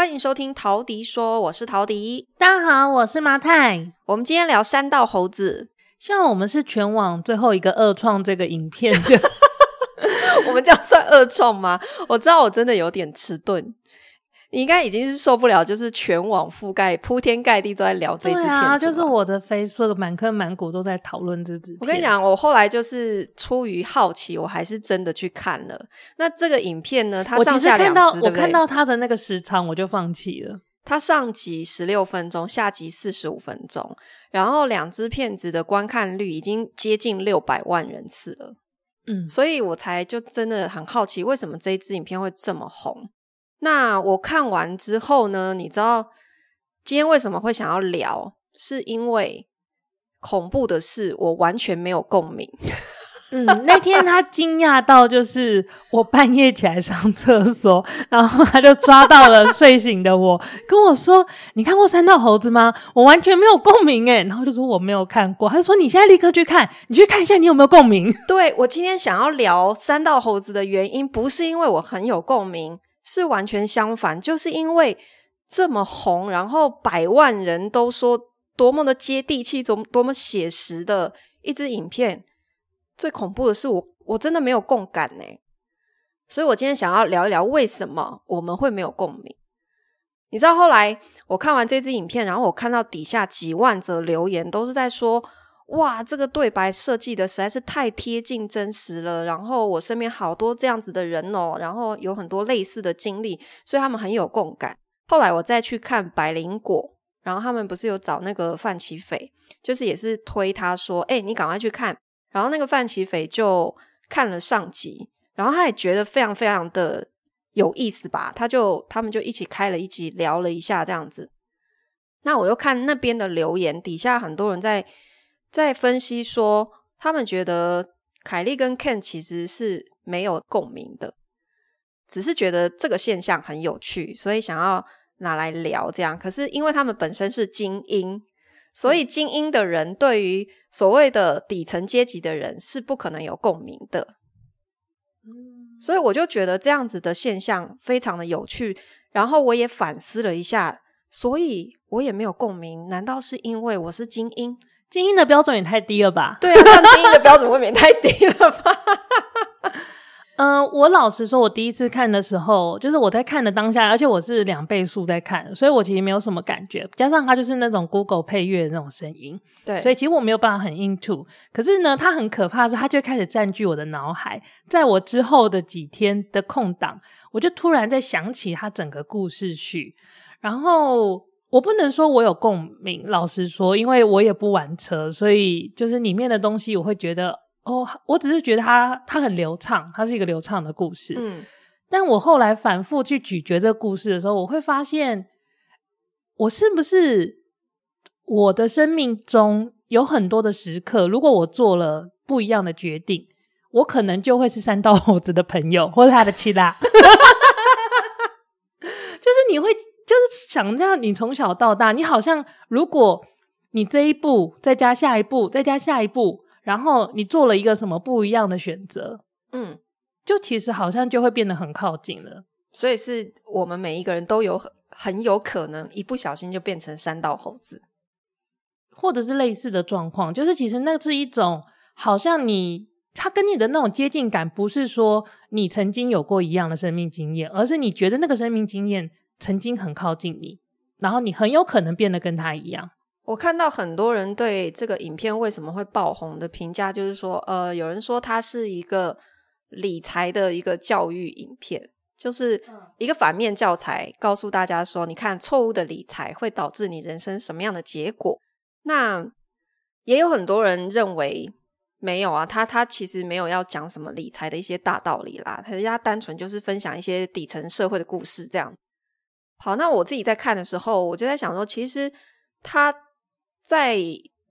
欢迎收听陶迪说，我是陶迪。大家好，我是麻太。我们今天聊山道猴子，希望我们是全网最后一个二创这个影片的。我们这样算二创吗？我知道我真的有点迟钝。你应该已经是受不了，就是全网覆盖、铺天盖地都在聊这支片子。啊，就是我的 Facebook 满坑满谷都在讨论这支片。我跟你讲，我后来就是出于好奇，我还是真的去看了。那这个影片呢，它上下两集，我看到它的那个时长，我就放弃了。它上集十六分钟，下集四十五分钟，然后两支片子的观看率已经接近六百万人次了。嗯，所以我才就真的很好奇，为什么这一支影片会这么红？那我看完之后呢，你知道今天为什么会想要聊？是因为恐怖的事我完全没有共鸣。嗯，那天他惊讶到，就是我半夜起来上厕所，然后他就抓到了睡醒的我，跟我说：“你看过三道猴子吗？”我完全没有共鸣诶，然后就说我没有看过。他就说：“你现在立刻去看，你去看一下，你有没有共鸣？”对，我今天想要聊三道猴子的原因，不是因为我很有共鸣。是完全相反，就是因为这么红，然后百万人都说多么的接地气，多多么写实的一支影片。最恐怖的是我，我真的没有共感呢。所以我今天想要聊一聊为什么我们会没有共鸣。你知道后来我看完这支影片，然后我看到底下几万则留言都是在说。哇，这个对白设计的实在是太贴近真实了。然后我身边好多这样子的人哦，然后有很多类似的经历，所以他们很有共感。后来我再去看百灵果，然后他们不是有找那个范琪斐，就是也是推他说：“哎，你赶快去看。”然后那个范琪斐就看了上集，然后他也觉得非常非常的有意思吧，他就他们就一起开了一集聊了一下这样子。那我又看那边的留言，底下很多人在。在分析说，他们觉得凯莉跟 Ken 其实是没有共鸣的，只是觉得这个现象很有趣，所以想要拿来聊这样。可是因为他们本身是精英，所以精英的人对于所谓的底层阶级的人是不可能有共鸣的。所以我就觉得这样子的现象非常的有趣。然后我也反思了一下，所以我也没有共鸣。难道是因为我是精英？精英的标准也太低了吧？对啊，精英的标准未免太低了吧？嗯、呃，我老实说，我第一次看的时候，就是我在看的当下，而且我是两倍速在看，所以我其实没有什么感觉。加上它就是那种 Google 配乐的那种声音，对，所以其实我没有办法很 into。可是呢，它很可怕的是，它就开始占据我的脑海。在我之后的几天的空档，我就突然在想起它整个故事序，然后。我不能说我有共鸣，老实说，因为我也不玩车，所以就是里面的东西，我会觉得哦，我只是觉得它它很流畅，它是一个流畅的故事。嗯，但我后来反复去咀嚼这个故事的时候，我会发现，我是不是我的生命中有很多的时刻，如果我做了不一样的决定，我可能就会是三道猴子的朋友，或者他的妻啦。就是你会。就是想这样，你从小到大，你好像如果你这一步再加下一步，再加下一步，然后你做了一个什么不一样的选择，嗯，就其实好像就会变得很靠近了。所以是我们每一个人都有很很有可能一不小心就变成三道猴子，或者是类似的状况。就是其实那是一种好像你他跟你的那种接近感，不是说你曾经有过一样的生命经验，而是你觉得那个生命经验。曾经很靠近你，然后你很有可能变得跟他一样。我看到很多人对这个影片为什么会爆红的评价，就是说，呃，有人说它是一个理财的一个教育影片，就是一个反面教材，告诉大家说，你看错误的理财会导致你人生什么样的结果。那也有很多人认为没有啊，他他其实没有要讲什么理财的一些大道理啦，他家单纯就是分享一些底层社会的故事这样。好，那我自己在看的时候，我就在想说，其实他在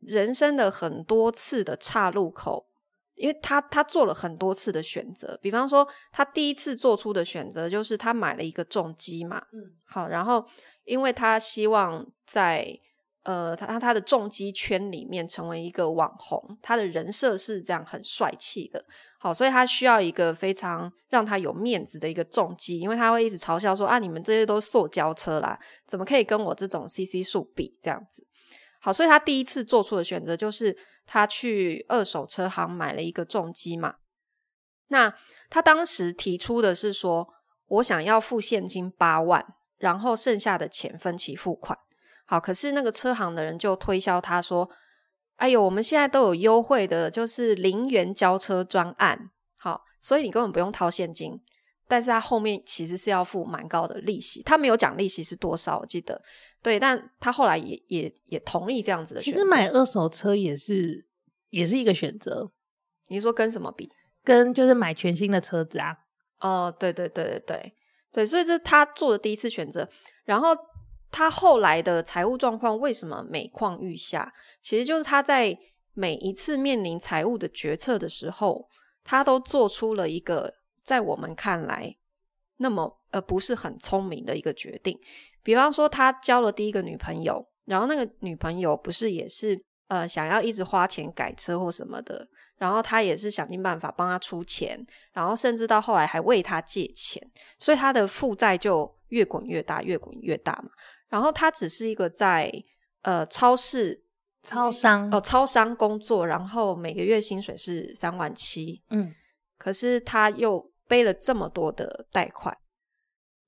人生的很多次的岔路口，因为他他做了很多次的选择。比方说，他第一次做出的选择就是他买了一个重机嘛，嗯，好，然后因为他希望在呃，他他他的重机圈里面成为一个网红，他的人设是这样很帅气的，好，所以他需要一个非常让他有面子的一个重机，因为他会一直嘲笑说啊，你们这些都是塑胶车啦，怎么可以跟我这种 CC 数比这样子？好，所以他第一次做出的选择就是他去二手车行买了一个重机嘛。那他当时提出的是说，我想要付现金八万，然后剩下的钱分期付款。好，可是那个车行的人就推销他说：“哎呦，我们现在都有优惠的，就是零元交车专案。好，所以你根本不用掏现金。但是他后面其实是要付蛮高的利息，他没有讲利息是多少，我记得。对，但他后来也也也同意这样子的选择。其实买二手车也是也是一个选择。你说跟什么比？跟就是买全新的车子啊。哦，对对对对对对，所以这是他做的第一次选择，然后。他后来的财务状况为什么每况愈下？其实就是他在每一次面临财务的决策的时候，他都做出了一个在我们看来那么呃不是很聪明的一个决定。比方说，他交了第一个女朋友，然后那个女朋友不是也是呃想要一直花钱改车或什么的，然后他也是想尽办法帮他出钱，然后甚至到后来还为他借钱，所以他的负债就越滚越大，越滚越大嘛。然后他只是一个在呃超市超商哦超商工作，然后每个月薪水是三万七，嗯，可是他又背了这么多的贷款，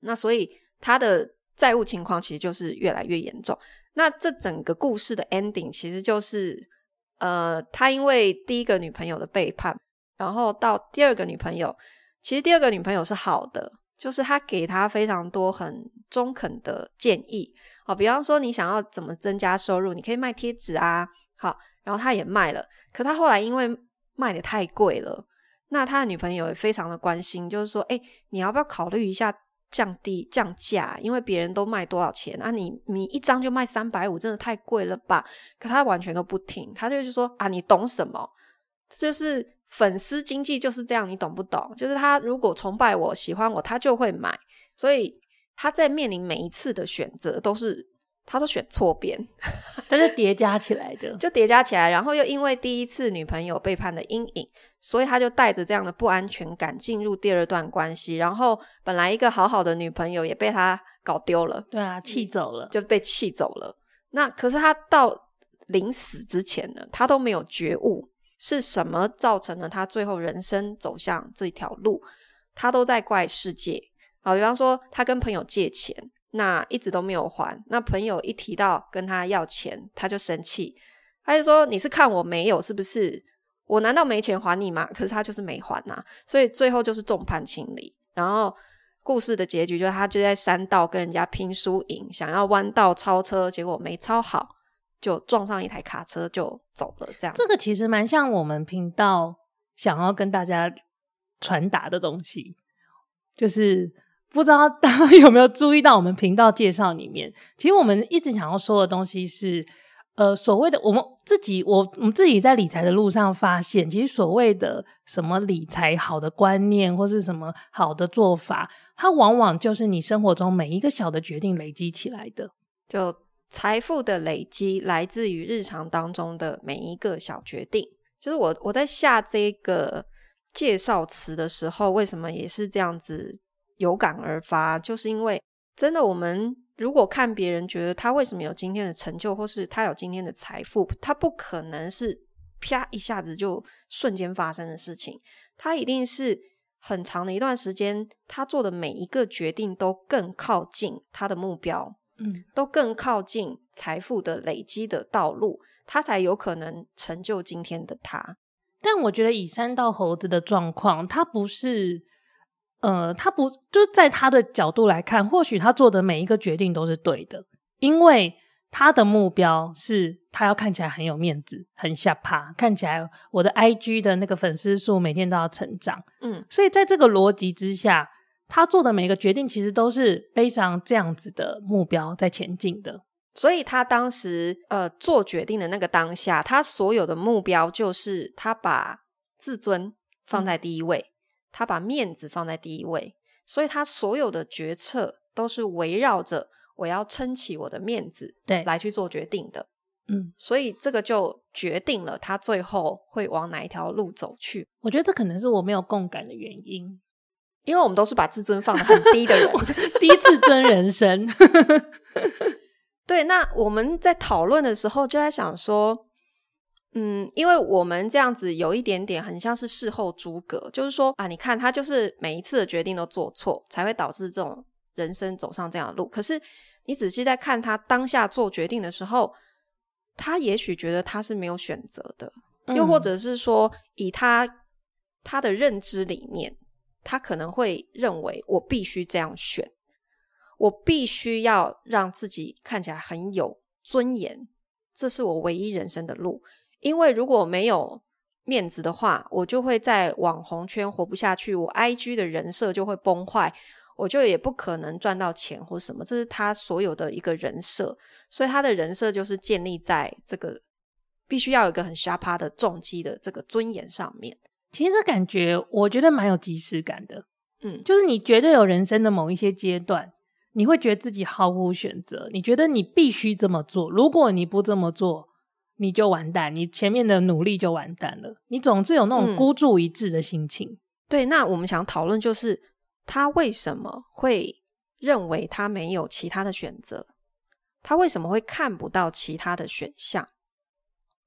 那所以他的债务情况其实就是越来越严重。那这整个故事的 ending 其实就是呃他因为第一个女朋友的背叛，然后到第二个女朋友，其实第二个女朋友是好的。就是他给他非常多很中肯的建议，好，比方说你想要怎么增加收入，你可以卖贴纸啊，好，然后他也卖了，可他后来因为卖得太贵了，那他的女朋友也非常的关心，就是说，诶，你要不要考虑一下降低降价？因为别人都卖多少钱啊，你你一张就卖三百五，真的太贵了吧？可他完全都不听，他就是说啊，你懂什么？就是粉丝经济就是这样，你懂不懂？就是他如果崇拜我、喜欢我，他就会买。所以他在面临每一次的选择，都是他都选错边，都是叠加起来的，就叠加起来。然后又因为第一次女朋友背叛的阴影，所以他就带着这样的不安全感进入第二段关系。然后本来一个好好的女朋友也被他搞丢了，对啊，气走了，就被气走了。那可是他到临死之前呢，他都没有觉悟。是什么造成了他最后人生走向这条路？他都在怪世界啊！比方说，他跟朋友借钱，那一直都没有还。那朋友一提到跟他要钱，他就生气，他就说：“你是看我没有是不是？我难道没钱还你吗？” 可是他就是没还呐、所以最后就是众叛亲离。然后故事的结局就是他就在山道跟人家拼输赢，想要弯道超车，结果没超好。就撞上一台卡车就走了，这样。这个其实蛮像我们频道想要跟大家传达的东西，就是不知道大家 有没有注意到我们频道介绍里面，其实我们一直想要说的东西是，呃，所谓的我们自己，我我们自己在理财的路上发现，其实所谓的什么理财好的观念或是什么好的做法，它往往就是你生活中每一个小的决定累积起来的，就。财富的累积来自于日常当中的每一个小决定。就是我我在下这个介绍词的时候，为什么也是这样子有感而发？就是因为真的，我们如果看别人觉得他为什么有今天的成就，或是他有今天的财富，他不可能是啪一下子就瞬间发生的事情，他一定是很长的一段时间，他做的每一个决定都更靠近他的目标。嗯，都更靠近财富的累积的道路，他才有可能成就今天的他。但我觉得以山道猴子的状况，他不是，呃，他不就是在他的角度来看，或许他做的每一个决定都是对的，因为他的目标是他要看起来很有面子，很下趴，看起来我的 IG 的那个粉丝数每天都要成长。嗯，所以在这个逻辑之下。他做的每一个决定，其实都是背上这样子的目标在前进的。所以他当时呃做决定的那个当下，他所有的目标就是他把自尊放在第一位，嗯、他把面子放在第一位，所以他所有的决策都是围绕着我要撑起我的面子，对，来去做决定的。嗯，所以这个就决定了他最后会往哪一条路走去。我觉得这可能是我没有共感的原因，因为我们都是把自尊放得很低的人，低自尊人生。对，那我们在讨论的时候就在想说，嗯，因为我们这样子有一点点很像是事后诸葛，就是说啊，你看他就是每一次的决定都做错，才会导致这种人生走上这样的路。可是你仔细在看他当下做决定的时候，他也许觉得他是没有选择的，又或者是说，以他他的认知里面，他可能会认为我必须这样选，我必须要让自己看起来很有尊严，这是我唯一人生的路。因为如果没有面子的话，我就会在网红圈活不下去，我 IG 的人设就会崩坏，我就也不可能赚到钱或什么。这是他所有的一个人设，所以他的人设就是建立在这个必须要有一个很瞎趴的重击的这个尊严上面。其实这感觉我觉得蛮有即视感的，嗯，就是你绝对有人生的某一些阶段，你会觉得自己毫无选择，你觉得你必须这么做，如果你不这么做。你就完蛋，你前面的努力就完蛋了。你总是有那种孤注一掷的心情。嗯。对，那我们想讨论就是他为什么会认为他没有其他的选择？他为什么会看不到其他的选项？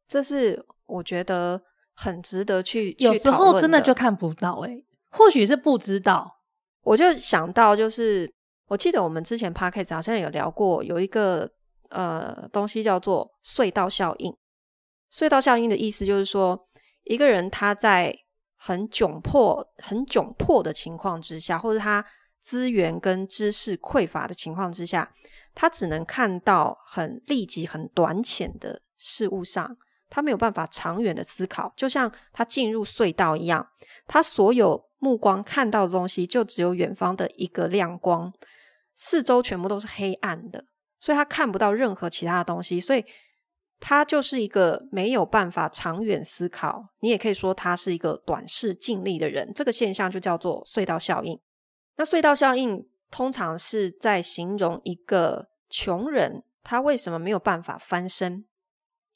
这是我觉得很值得去。有时候真的就看不到诶，或许是不知道。我就想到，就是我记得我们之前 Podcast 好像有聊过，有一个呃东西叫做隧道效应。隧道效应的意思就是说，一个人他在很窘迫、很窘迫的情况之下，或者他资源跟知识匮乏的情况之下，他只能看到很立即、很短浅的事物上，他没有办法长远的思考。就像他进入隧道一样，他所有目光看到的东西就只有远方的一个亮光，四周全部都是黑暗的，所以他看不到任何其他的东西，所以。他就是一个没有办法长远思考，你也可以说他是一个短视尽力的人。这个现象就叫做隧道效应。那隧道效应通常是在形容一个穷人，他为什么没有办法翻身，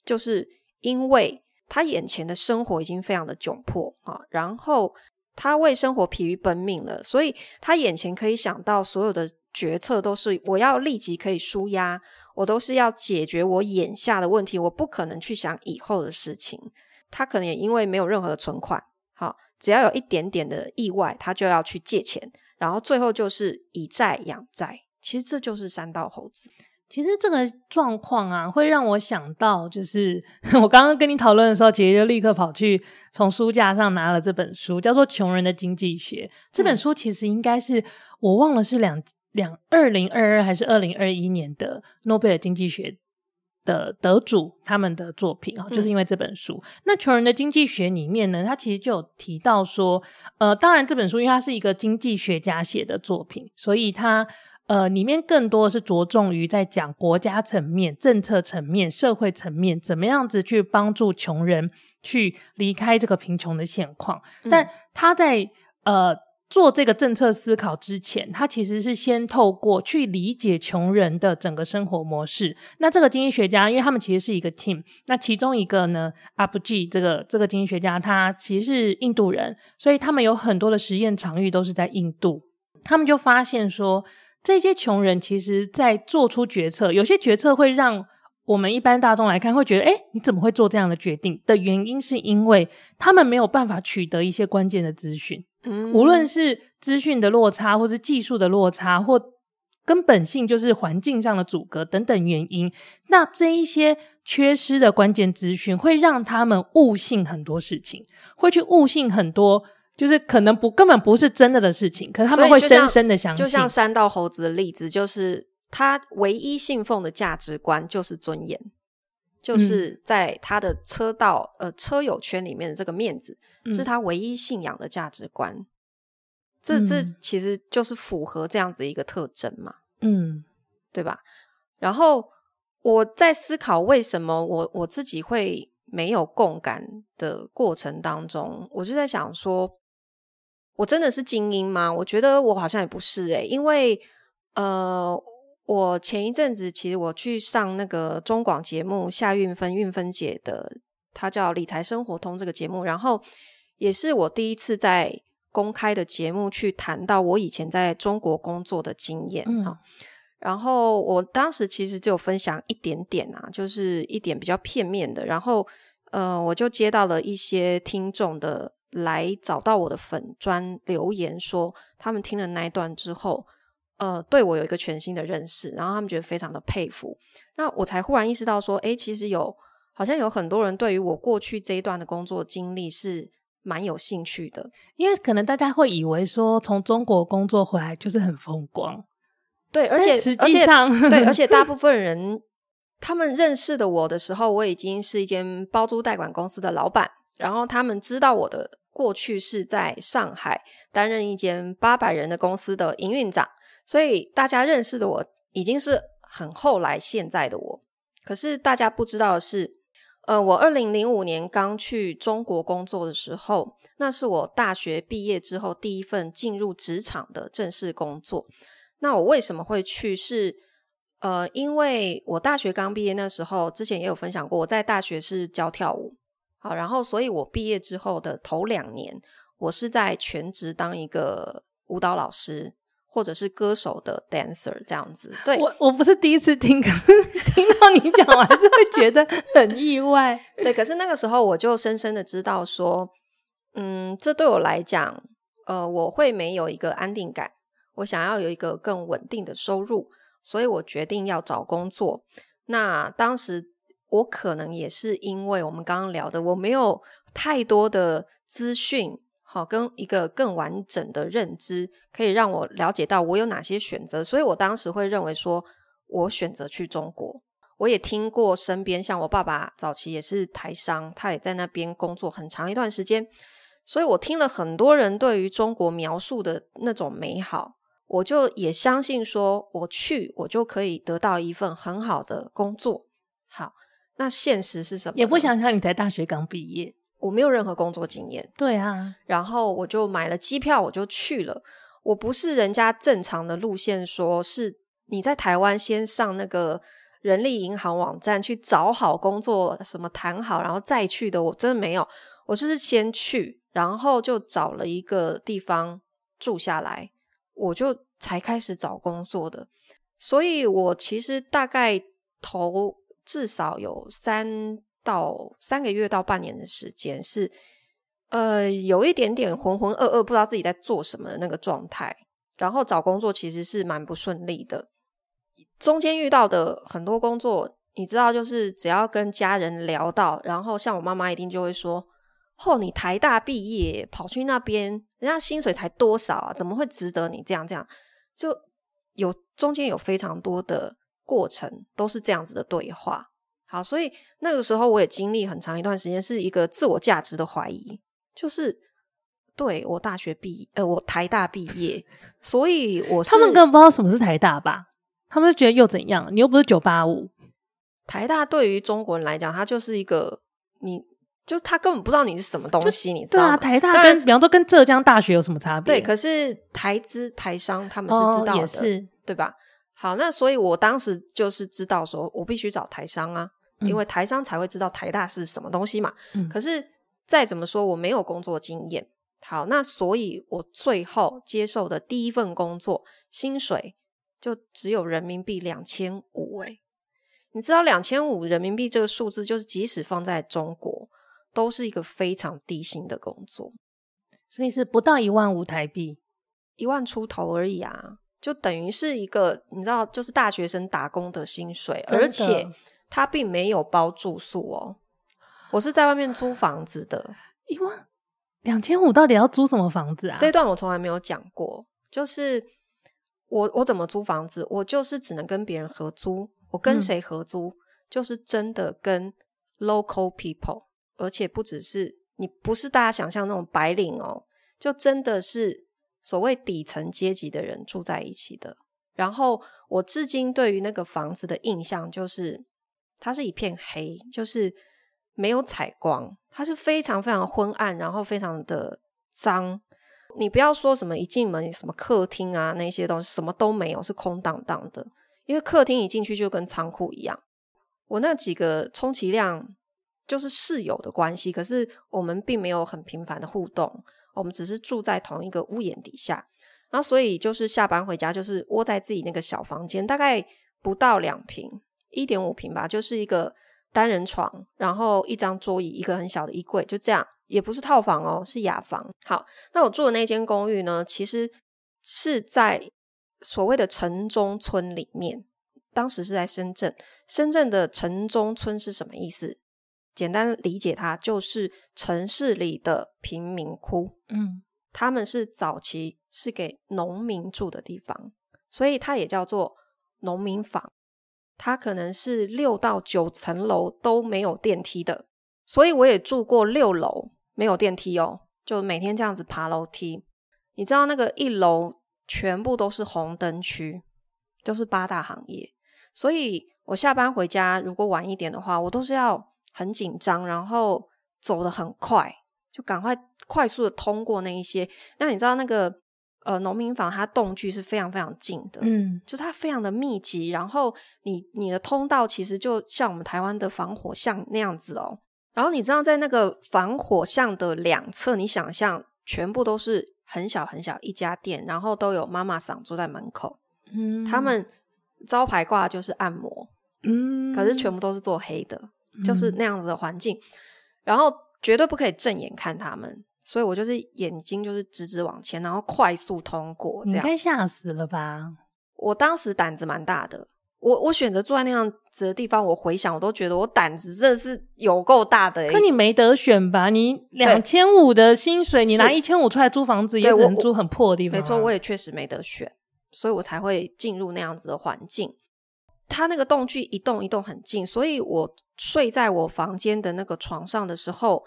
就是因为他眼前的生活已经非常的窘迫啊，然后他为生活疲于奔命了，所以他眼前可以想到所有的决策都是我要立即可以舒压。我都是要解决我眼下的问题，我不可能去想以后的事情。他可能也因为没有任何的存款，好，只要有一点点的意外，他就要去借钱，然后最后就是以债养债。其实这就是三道猴子。其实这个状况啊，会让我想到，就是 我刚刚跟你讨论的时候，姐姐就立刻跑去从书架上拿了这本书，叫做《穷人的经济学》。这本书其实应该是我忘了是两。两二零二二还是二零二一年的诺贝尔经济学的得主，他们的作品啊，就是因为这本书。嗯、那穷人的经济学里面呢，他其实就有提到说，呃，当然这本书因为它是一个经济学家写的作品，所以它呃里面更多的是着重于在讲国家层面、政策层面、社会层面，怎么样子去帮助穷人去离开这个贫穷的现况。嗯、但他在呃。做这个政策思考之前，他其实是先透过去理解穷人的整个生活模式。那这个经济学家，因为他们其实是一个 team，那其中一个呢，Apogee 这个这个经济学家，他其实是印度人，所以他们有很多的实验场域都是在印度。他们就发现说，这些穷人其实在做出决策，有些决策会让我们一般大众来看会觉得，哎，你怎么会做这样的决定？的原因是因为他们没有办法取得一些关键的资讯。嗯，无论是资讯的落差，或是技术的落差，或根本性就是环境上的阻隔等等原因，那这一些缺失的关键资讯，会让他们误信很多事情，会去误信很多，就是可能不根本不是真的的事情，可是他们会深深的相信。就像山道猴子的例子，就是他唯一信奉的价值观就是尊严。就是在他的车道、嗯、呃车友圈里面的这个面子，嗯、是他唯一信仰的价值观。这这其实就是符合这样子一个特征嘛，嗯，对吧？然后我在思考为什么我我自己会没有共感的过程当中，我就在想说，我真的是精英吗？我觉得我好像也不是诶、欸，因为呃。我前一阵子其实我去上那个中广节目夏运芬运芬姐的，她叫理财生活通这个节目，然后也是我第一次在公开的节目去谈到我以前在中国工作的经验啊。嗯、然后我当时其实只有分享一点点啊，就是一点比较片面的，然后呃，我就接到了一些听众的来找到我的粉专留言说，他们听了那一段之后。呃，对我有一个全新的认识，然后他们觉得非常的佩服，那我才忽然意识到说，诶，其实有好像有很多人对于我过去这一段的工作经历是蛮有兴趣的，因为可能大家会以为说从中国工作回来就是很风光，对，而且实际上对，而且大 部分人他们认识的我的时候，我已经是一间包租代管公司的老板，然后他们知道我的过去是在上海担任一间八百人的公司的营运长。所以大家认识的我已经是很后来现在的我，可是大家不知道的是，呃，我二零零五年刚去中国工作的时候，那是我大学毕业之后第一份进入职场的正式工作。那我为什么会去？是呃，因为我大学刚毕业那时候，之前也有分享过，我在大学是教跳舞，好，然后所以我毕业之后的头两年，我是在全职当一个舞蹈老师。或者是歌手的 dancer 这样子，对，我我不是第一次听，可是听到你讲，我还是会觉得很意外。对，可是那个时候我就深深的知道说，嗯，这对我来讲，呃，我会没有一个安定感，我想要有一个更稳定的收入，所以我决定要找工作。那当时我可能也是因为我们刚刚聊的，我没有太多的资讯。好，跟一个更完整的认知，可以让我了解到我有哪些选择。所以我当时会认为说，我选择去中国。我也听过身边像我爸爸早期也是台商，他也在那边工作很长一段时间。所以我听了很多人对于中国描述的那种美好，我就也相信说，我去我就可以得到一份很好的工作。好，那现实是什么？也不想想你才大学刚毕业。我没有任何工作经验，对啊，然后我就买了机票，我就去了。我不是人家正常的路线，说是你在台湾先上那个人力银行网站去找好工作，什么谈好，然后再去的。我真的没有，我就是先去，然后就找了一个地方住下来，我就才开始找工作的。所以我其实大概头至少有三。到三个月到半年的时间是，呃，有一点点浑浑噩噩，不知道自己在做什么的那个状态。然后找工作其实是蛮不顺利的，中间遇到的很多工作，你知道，就是只要跟家人聊到，然后像我妈妈一定就会说：“哦，你台大毕业跑去那边，人家薪水才多少啊？怎么会值得你这样这样？”就有中间有非常多的过程都是这样子的对话。好，所以那个时候我也经历很长一段时间，是一个自我价值的怀疑，就是对我大学毕业，呃，我台大毕业，所以我是他们根本不知道什么是台大吧？他们就觉得又怎样？你又不是九八五，台大对于中国人来讲，它就是一个，你就是他根本不知道你是什么东西，你知道吗？对啊，台大跟比方说跟浙江大学有什么差别？对，可是台资台商他们是知道的，哦、是对吧？好，那所以我当时就是知道说我必须找台商啊。因为台商才会知道台大是什么东西嘛。嗯。可是再怎么说，我没有工作经验。好，那所以我最后接受的第一份工作，薪水就只有人民币两千五。哎，你知道两千五人民币这个数字，就是即使放在中国，都是一个非常低薪的工作。所以是不到一万五台币，一万出头而已啊，就等于是一个你知道，就是大学生打工的薪水，而且。他并没有包住宿哦，我是在外面租房子的。一万两千五，到底要租什么房子啊？这一段我从来没有讲过。就是我我怎么租房子？我就是只能跟别人合租。我跟谁合租？嗯、就是真的跟 local people，而且不只是你，不是大家想象那种白领哦，就真的是所谓底层阶级的人住在一起的。然后我至今对于那个房子的印象就是。它是一片黑，就是没有采光，它是非常非常昏暗，然后非常的脏。你不要说什么一进门什么客厅啊那些东西什么都没有，是空荡荡的。因为客厅一进去就跟仓库一样。我那几个充其量就是室友的关系，可是我们并没有很频繁的互动，我们只是住在同一个屋檐底下。然后所以就是下班回家就是窝在自己那个小房间，大概不到两平，一点五平吧，就是一个单人床，然后一张桌椅，一个很小的衣柜，就这样。也不是套房哦，是雅房。好，那我住的那间公寓呢，其实是在所谓的城中村里面。当时是在深圳，深圳的城中村是什么意思？简单理解它就是城市里的贫民窟。嗯，他们是早期是给农民住的地方，所以它也叫做农民房。它可能是六到九层楼都没有电梯的，所以我也住过六楼。没有电梯哦，就每天这样子爬楼梯。你知道那个一楼全部都是红灯区，就是八大行业，所以我下班回家如果晚一点的话，我都是要很紧张，然后走得很快，就赶快快速的通过那一些。那你知道那个呃农民房，它栋距是非常非常近的，嗯，就是它非常的密集，然后你你的通道其实就像我们台湾的防火巷那样子哦。然后你知道，在那个防火巷的两侧，你想象全部都是很小很小一家店，然后都有妈妈桑坐在门口。嗯，他们招牌挂的就是按摩，嗯，可是全部都是做黑的，嗯，就是那样子的环境。然后绝对不可以正眼看他们，所以我就是眼睛就是直直往前，然后快速通过。这样，你该吓死了吧？我当时胆子蛮大的。我我选择住在那样子的地方，我回想我都觉得我胆子真的是有够大的。可你没得选吧？你两千五的薪水，你拿一千五出来租房子，也只能租很破的地方啊。没错，我也确实没得选，所以我才会进入那样子的环境。它那个洞距一栋一栋很近，所以我睡在我房间的那个床上的时候，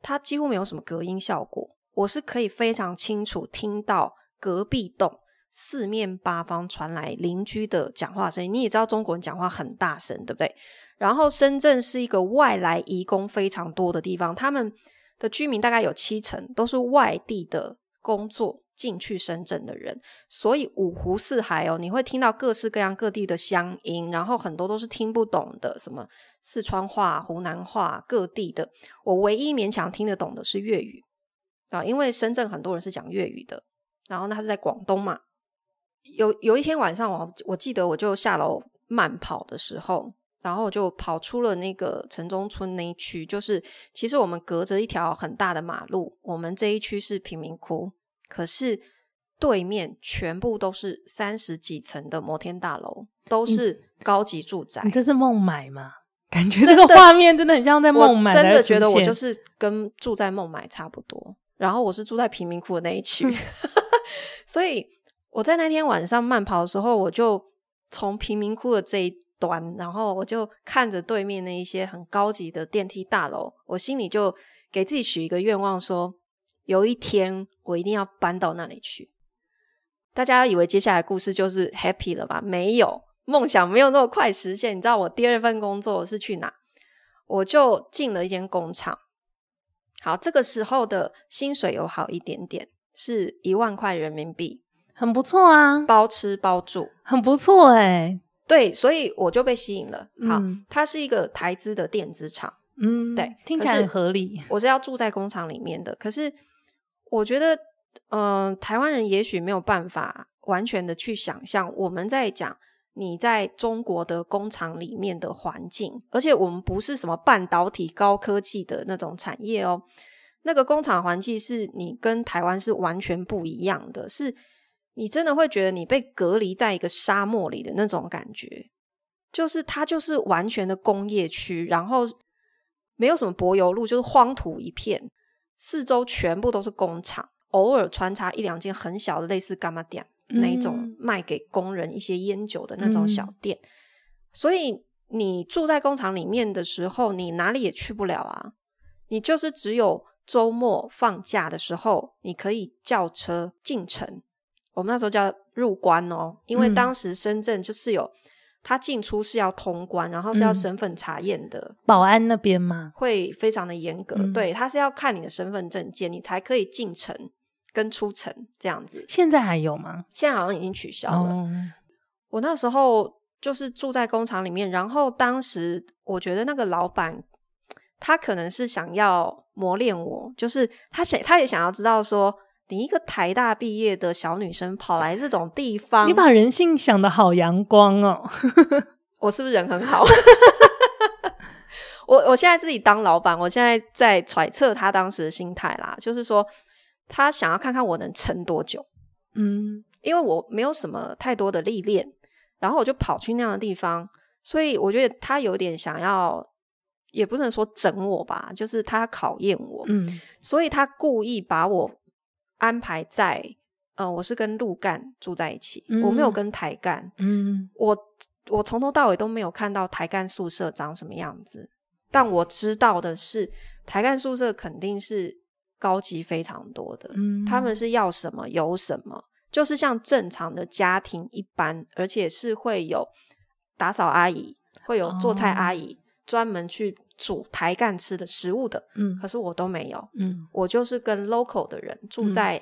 它几乎没有什么隔音效果，我是可以非常清楚听到隔壁栋。四面八方传来邻居的讲话声音，你也知道中国人讲话很大声，对不对？然后深圳是一个外来移工非常多的地方，他们的居民大概有七成都是外地的工作进去深圳的人，所以五湖四海哦，你会听到各式各样各地的乡音，然后很多都是听不懂的，什么四川话、湖南话，各地的。我唯一勉强听得懂的是粤语啊，因为深圳很多人是讲粤语的，然后那他是在广东嘛。有有一天晚上我，我我记得我就下楼慢跑的时候，然后我就跑出了那个城中村那一区。就是其实我们隔着一条很大的马路，我们这一区是贫民窟，可是对面全部都是三十几层的摩天大楼，都是高级住宅。你这是孟买吗？感觉这个画面真的很像在孟买。真的觉得我就是跟住在孟买差不多。然后我是住在贫民窟的那一区，所以。我在那天晚上慢跑的时候，我就从贫民窟的这一端，然后我就看着对面那一些很高级的电梯大楼，我心里就给自己许一个愿望说，说有一天我一定要搬到那里去。大家以为接下来故事就是 happy 了吧？没有，梦想没有那么快实现。你知道我第二份工作是去哪？我就进了一间工厂。好，这个时候的薪水有好一点点，是一万块人民币。很不错啊，包吃包住，很不错哎、欸。对，所以我就被吸引了。好，嗯、它是一个台资的电子厂，嗯，对，听起来很合理。我是要住在工厂里面的，可是我觉得，嗯、台湾人也许没有办法完全的去想象我们在讲你在中国的工厂里面的环境，而且我们不是什么半导体高科技的那种产业哦。那个工厂环境是你跟台湾是完全不一样的，是。你真的会觉得你被隔离在一个沙漠里的那种感觉，就是它就是完全的工业区，然后没有什么柏油路，就是荒土一片，四周全部都是工厂，偶尔穿插一两间很小的类似柑仔店那一种卖给工人一些烟酒的那种小店。嗯。所以你住在工厂里面的时候，你哪里也去不了啊，你就是只有周末放假的时候，你可以叫车进城。我们那时候叫入关哦，因为当时深圳就是有，他进出是要通关，然后是要身份查验的。保安那边吗？会非常的严格，嗯、对，他是要看你的身份证件，你才可以进城跟出城这样子。现在还有吗？现在好像已经取消了。哦、我那时候就是住在工厂里面，然后当时我觉得那个老板他可能是想要磨练我，就是他想他也想要知道说，你一个台大毕业的小女生跑来这种地方，你把人性想的好阳光哦，我是不是人很好？我我现在自己当老板，我现在在揣测他当时的心态啦，就是说他想要看看我能撑多久，嗯，因为我没有什么太多的历练。然后我就跑去那样的地方，所以我觉得他有点想要，也不能说整我吧，就是他考验我。嗯，所以他故意把我安排在，呃，我是跟陆干住在一起，嗯、我没有跟台干。嗯，我我从头到尾都没有看到台干宿舍长什么样子，但我知道的是，台干宿舍肯定是高级非常多的。嗯，他们是要什么有什么。就是像正常的家庭一般，而且是会有打扫阿姨，会有做菜阿姨，专门去煮台干吃的食物的。嗯，可是我都没有。嗯，我就是跟 local 的人住在、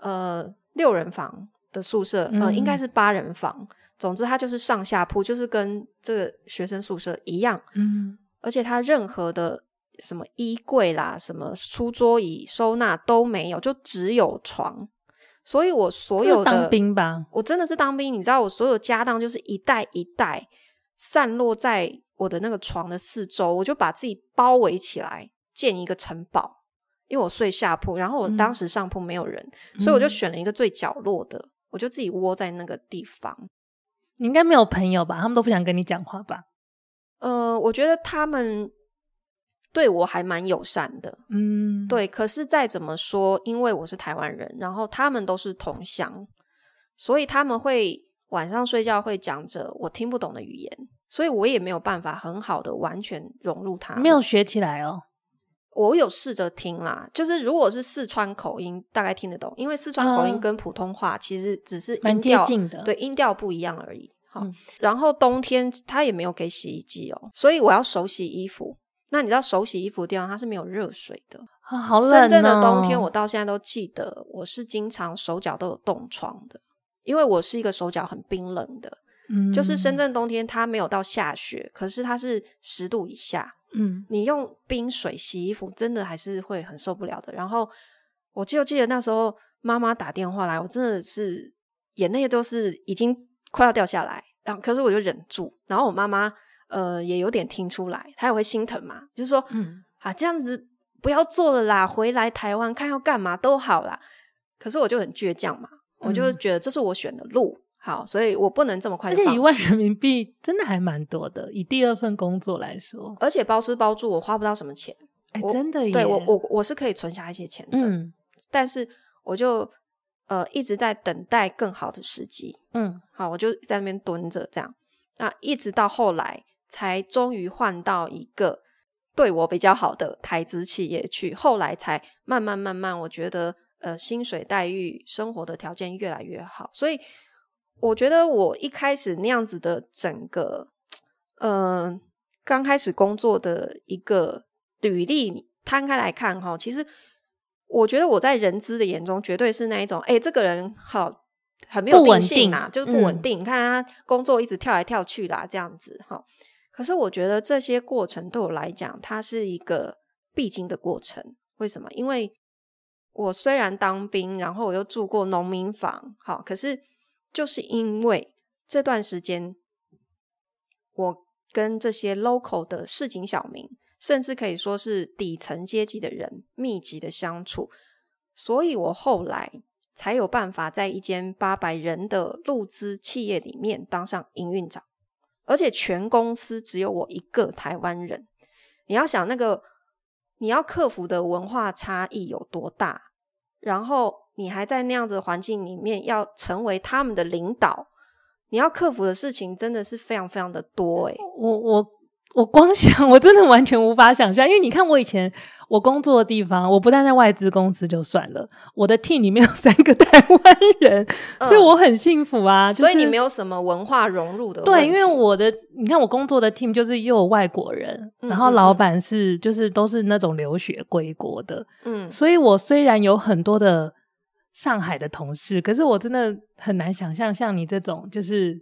嗯、呃六人房的宿舍，嗯、呃，应该是八人房。总之，它就是上下铺，就是跟这个学生宿舍一样。嗯，而且它任何的什么衣柜啦、什么书桌椅收纳都没有，就只有床。所以我所有的当兵吧，我真的是当兵。你知道，我所有家当就是一袋一袋散落在我的那个床的四周，我就把自己包围起来，建一个城堡。因为我睡下铺，然后我当时上铺没有人，嗯、所以我就选了一个最角落的，嗯、我就自己窝在那个地方。你应该没有朋友吧？他们都不想跟你讲话吧？呃，我觉得他们。对我还蛮友善的，嗯，对。可是再怎么说，因为我是台湾人，然后他们都是同乡，所以他们会晚上睡觉会讲着我听不懂的语言，所以我也没有办法很好的完全融入他们。没有学起来哦。我有试着听啦，就是如果是四川口音，大概听得懂，因为四川口音跟普通话其实只是音调，对，音调不一样而已。好，嗯，然后冬天他也没有给洗衣机哦，所以我要手洗衣服。那你知道手洗衣服的地方它是没有热水的，啊，好冷哦。深圳的冬天，我到现在都记得，我是经常手脚都有冻疮的，因为我是一个手脚很冰冷的。嗯，就是深圳冬天它没有到下雪，可是它是十度以下。嗯，你用冰水洗衣服，真的还是会很受不了的。然后我就记得那时候妈妈打电话来，我真的是眼泪都是已经快要掉下来，然后可是我就忍住，然后我妈妈。呃，也有点听出来，她也会心疼嘛，就是说，嗯，啊，这样子不要做了啦，回来台湾看要干嘛都好啦。可是我就很倔强嘛，嗯、我就觉得这是我选的路，好，所以我不能这么快就放弃。而且一万人民币真的还蛮多的，以第二份工作来说，而且包吃包住，我花不到什么钱，哎，真的耶，对我我我是可以存下一些钱的，嗯，但是我就呃一直在等待更好的时机，嗯，好，我就在那边蹲着这样，那一直到后来。才终于换到一个对我比较好的台资企业去，后来才慢慢慢慢，我觉得呃薪水待遇、生活的条件越来越好，所以我觉得我一开始那样子的整个呃刚开始工作的一个履历摊开来看哈，其实我觉得我在人资的眼中绝对是那一种，哎，这个人好很没有定性啊，就是不稳定，你看他工作一直跳来跳去啦，这样子哈。可是我觉得这些过程对我来讲，它是一个必经的过程。为什么？因为我虽然当兵，然后我又住过农民房，好，可是就是因为这段时间，我跟这些 local 的市井小民，甚至可以说是底层阶级的人密集的相处，所以我后来才有办法在一间八百人的陆资企业里面当上营运长。而且全公司只有我一个台湾人，你要想那个你要克服的文化差异有多大，然后你还在那样子的环境里面要成为他们的领导，你要克服的事情真的是非常非常的多诶。我我我光想，我真的完全无法想象，因为你看我以前。我工作的地方，我不但在外资公司就算了，我的 team 里面有三个 台湾人，嗯、所以我很幸福啊。就是、所以你没有什么文化融入的。对，因为我的，你看我工作的 team 就是又有外国人，嗯、然后老板是就是都是那种留学归国的，嗯，所以我虽然有很多的上海的同事，可是我真的很难想象像你这种就是。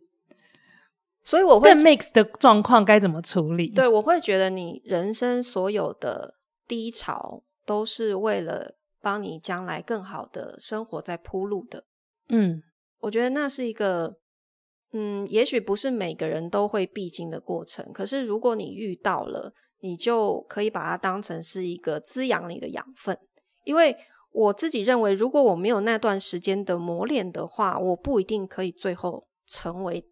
所以我会 mix 的状况该怎么处理？对，我会觉得你人生所有的低潮都是为了帮你将来更好的生活在铺路的。嗯，我觉得那是一个，嗯，也许不是每个人都会必经的过程，可是如果你遇到了，你就可以把它当成是一个滋养你的养分。因为我自己认为，如果我没有那段时间的磨练的话，我不一定可以最后成为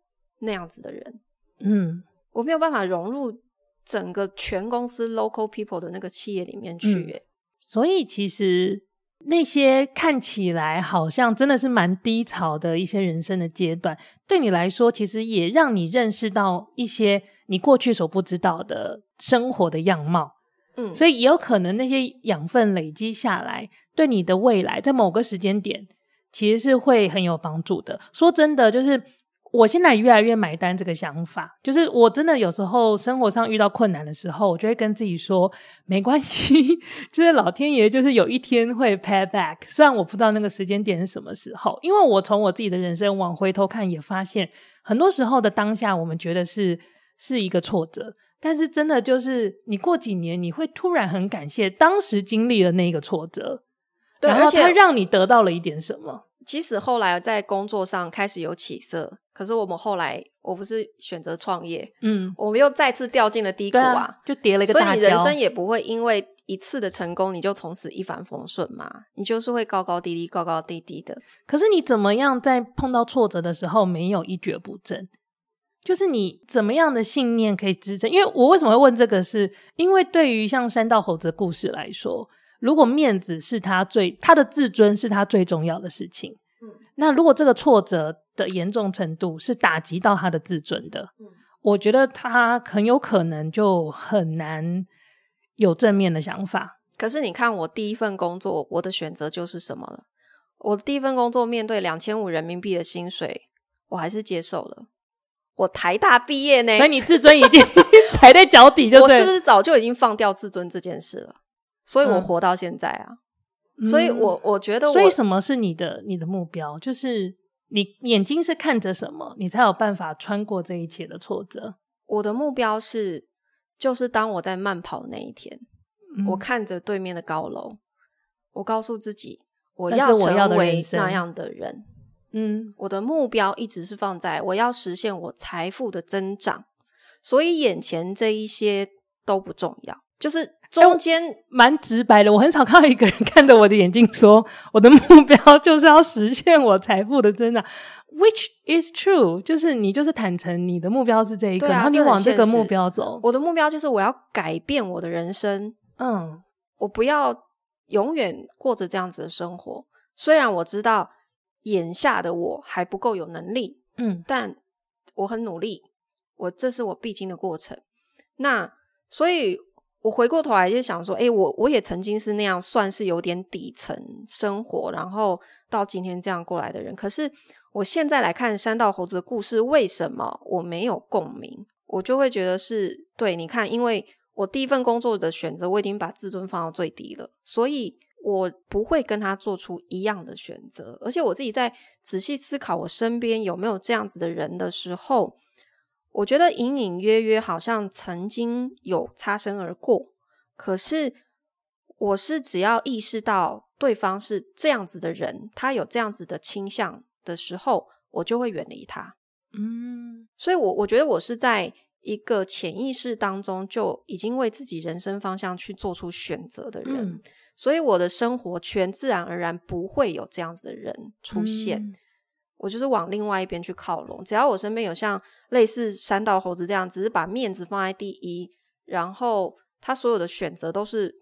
那样子的人。嗯，我没有办法融入整个全公司 local people 的那个企业里面去。嗯，所以其实那些看起来好像真的是蛮低潮的一些人生的阶段，对你来说，其实也让你认识到一些你过去所不知道的生活的样貌。嗯，所以也有可能那些养分累积下来，对你的未来在某个时间点其实是会很有帮助的。说真的，就是我现在越来越买单这个想法，就是我真的有时候生活上遇到困难的时候，我就会跟自己说没关系，就是老天爷就是有一天会 pay back。虽然我不知道那个时间点是什么时候，因为我从我自己的人生往回头看，也发现很多时候的当下，我们觉得是是一个挫折。但是真的就是，你过几年你会突然很感谢当时经历了那个挫折，对，然后它让你得到了一点什么。即使后来在工作上开始有起色，可是我们后来我不是选择创业，嗯，我们又再次掉进了低谷啊，啊，就跌了一个大。所以你人生也不会因为一次的成功，你就从此一帆风顺嘛，你就是会高高低低，高高低低的。可是你怎么样在碰到挫折的时候没有一蹶不振？就是你怎么样的信念可以支撑？因为我为什么会问这个是，是因为对于像山道猴子的故事来说，如果面子是他最，他的自尊是他最重要的事情，嗯，那如果这个挫折的严重程度是打击到他的自尊的，嗯，我觉得他很有可能就很难有正面的想法。可是你看，我第一份工作，我的选择就是什么了？我的第一份工作面对两千五人民币的薪水，我还是接受了。我台大毕业呢，所以你自尊已经 踩在脚底就对，我是不是早就已经放掉自尊这件事了？所以我活到现在啊，嗯、所以我我觉得我，所以什么是你的你的目标？就是你眼睛是看着什么，你才有办法穿过这一切的挫折。我的目标是，就是当我在慢跑那一天，嗯、我看着对面的高楼，我告诉自己，我要成为那样的人。嗯，我的目标一直是放在我要实现我财富的增长，所以眼前这一些都不重要，就是中间蛮、欸、直白的。我很少看到一个人看着我的眼睛说，我的目标就是要实现我财富的增长，which is true，就是你就是坦诚你的目标是这一个，啊、然后你往这个目标走。我的目标就是我要改变我的人生，嗯，我不要永远过着这样子的生活，虽然我知道。眼下的我还不够有能力，嗯，但我很努力，我这是我必经的过程。那所以，我回过头来就想说，诶，我我也曾经是那样，算是有点底层生活，然后到今天这样过来的人。可是我现在来看山道猴子的故事，为什么我没有共鸣？我就会觉得是对，你看，因为我第一份工作的选择，我已经把自尊放到最低了，所以。我不会跟他做出一样的选择，而且我自己在仔细思考我身边有没有这样子的人的时候，我觉得隐隐约约好像曾经有擦身而过。可是我是只要意识到对方是这样子的人，他有这样子的倾向的时候，我就会远离他。嗯，所以我我觉得我是在一个潜意识当中就已经为自己人生方向去做出选择的人。嗯所以我的生活圈自然而然不会有这样子的人出现，嗯、我就是往另外一边去靠拢。只要我身边有像类似山道猴子这样，只是把面子放在第一，然后他所有的选择都是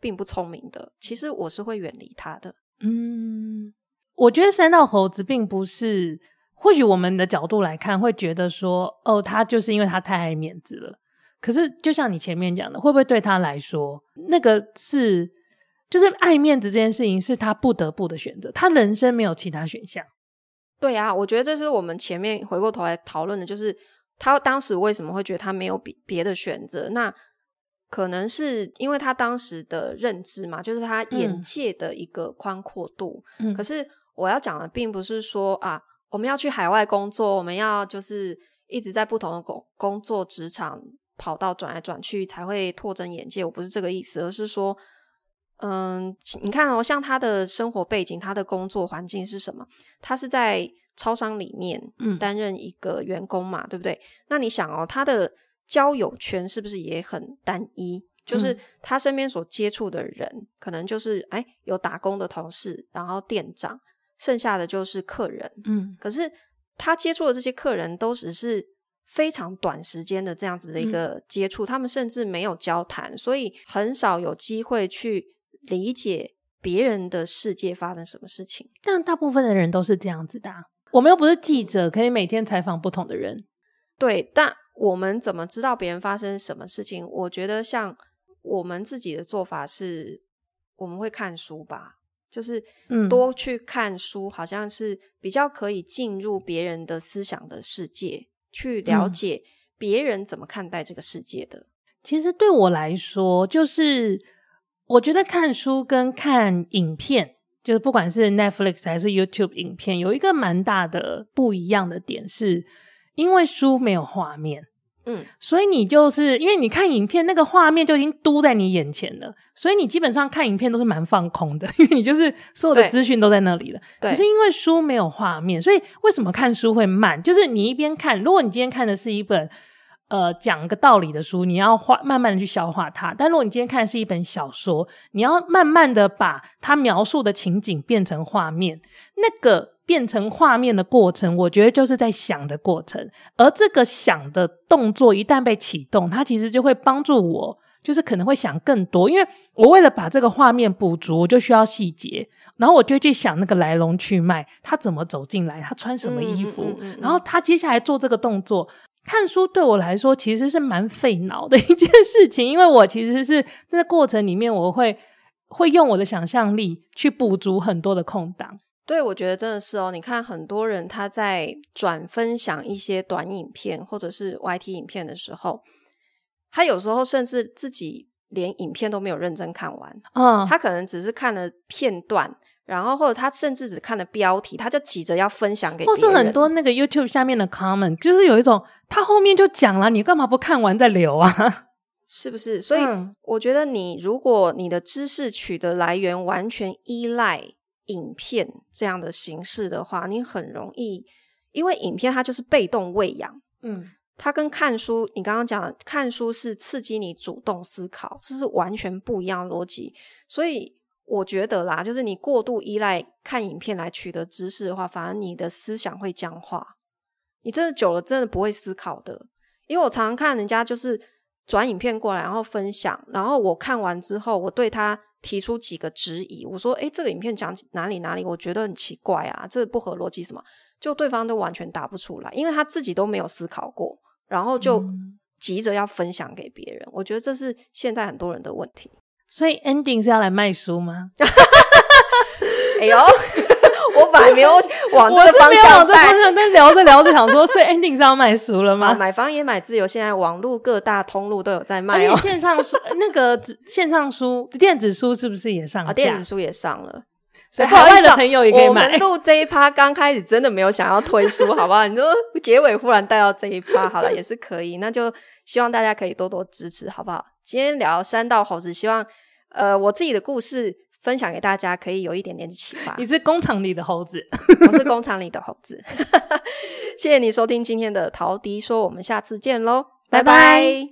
并不聪明的，其实我是会远离他的。嗯，我觉得山道猴子并不是，或许我们的角度来看会觉得说，哦，他就是因为他太爱面子了。可是就像你前面讲的，会不会对他来说，那个是？就是爱面子这件事情是他不得不的选择，他人生没有其他选项。对啊，我觉得这是我们前面回过头来讨论的，就是他当时为什么会觉得他没有别别的选择？那可能是因为他当时的认知嘛，就是他眼界的一个宽阔度。嗯。可是我要讲的并不是说啊，我们要去海外工作，我们要就是一直在不同的工工作职场跑道转来转去才会拓展眼界。我不是这个意思，而是说，嗯，你看哦，像他的生活背景，他的工作环境是什么？他是在超商里面担任一个员工嘛，嗯、对不对？那你想哦，他的交友圈是不是也很单一？就是他身边所接触的人，嗯、可能就是哎，有打工的同事，然后店长，剩下的就是客人。嗯，可是他接触的这些客人都只是非常短时间的这样子的一个接触，嗯、他们甚至没有交谈，所以很少有机会去理解别人的世界发生什么事情。但大部分的人都是这样子的。我们又不是记者，可以每天采访不同的人。对，但我们怎么知道别人发生什么事情？我觉得像。我们自己的做法是，我们会看书吧，就是多去看书，好像是比较可以进入别人的思想的世界，去了解别人怎么看待这个世界的。其实对我来说，就是我觉得看书跟看影片，就是不管是 Netflix 还是 YouTube 影片，有一个蛮大的不一样的点，是因为书没有画面。嗯，所以你就是因为你看影片，那个画面就已经嘟在你眼前了，所以你基本上看影片都是蛮放空的，因为你就是所有的资讯都在那里了。对，可是因为书没有画面，所以为什么看书会慢？就是你一边看，如果你今天看的是一本呃讲个道理的书，你要画慢慢的去消化它；但如果你今天看的是一本小说，你要慢慢的把它描述的情景变成画面，那个。变成画面的过程，我觉得就是在想的过程。而这个想的动作一旦被启动，它其实就会帮助我，就是可能会想更多。因为我为了把这个画面补足，我就需要细节，然后我就去想那个来龙去脉，他怎么走进来，他穿什么衣服，嗯嗯嗯嗯、然后他接下来做这个动作。看书对我来说其实是蛮费脑的一件事情，因为我其实是在过程里面，我会会用我的想象力去补足很多的空档。对，我觉得真的是哦。你看，很多人他在转分享一些短影片或者是 YT 影片的时候，他有时候甚至自己连影片都没有认真看完。嗯，他可能只是看了片段，然后或者他甚至只看了标题，他就急着要分享给。或是很多那个 YouTube 下面的 comment，就是有一种他后面就讲了，你干嘛不看完再留啊？是不是？所以我觉得，你如果你的知识取得来源完全依赖。影片这样的形式的话，你很容易，因为影片它就是被动喂养，嗯，它跟看书，你刚刚讲的看书是刺激你主动思考，这是完全不一样的逻辑。所以我觉得啦，就是你过度依赖看影片来取得知识的话，反而你的思想会僵化，你真的久了真的不会思考的。因为我常常看人家就是转影片过来，然后分享，然后我看完之后，我对他。提出几个质疑，我说：“诶，这个影片讲哪里哪里，我觉得很奇怪啊，这不合逻辑什么？”就对方都完全答不出来，因为他自己都没有思考过，然后就急着要分享给别人。嗯、我觉得这是现在很多人的问题。所以 ending 是要来卖书吗？哎呦！我本来没有往这个方向带，但聊着聊着想说，所以 ending 是要卖书了吗？啊、买房也买自由，现在网络各大通路都有在卖、哦。而且线上书那个线上书电子书是不是也上了？啊，电子书也上了，所以海外的朋友也可以买。我们录这一趴刚开始真的没有想要推书，好不好？你说结尾忽然带到这一趴，好了也是可以，那就希望大家可以多多支持，好不好？今天聊三道猴子，希望呃我自己的故事分享给大家可以有一点点启发。你是工厂里的猴子。我是工厂里的猴子。谢谢你收听今天的陶迪说我们下次见喽拜。拜。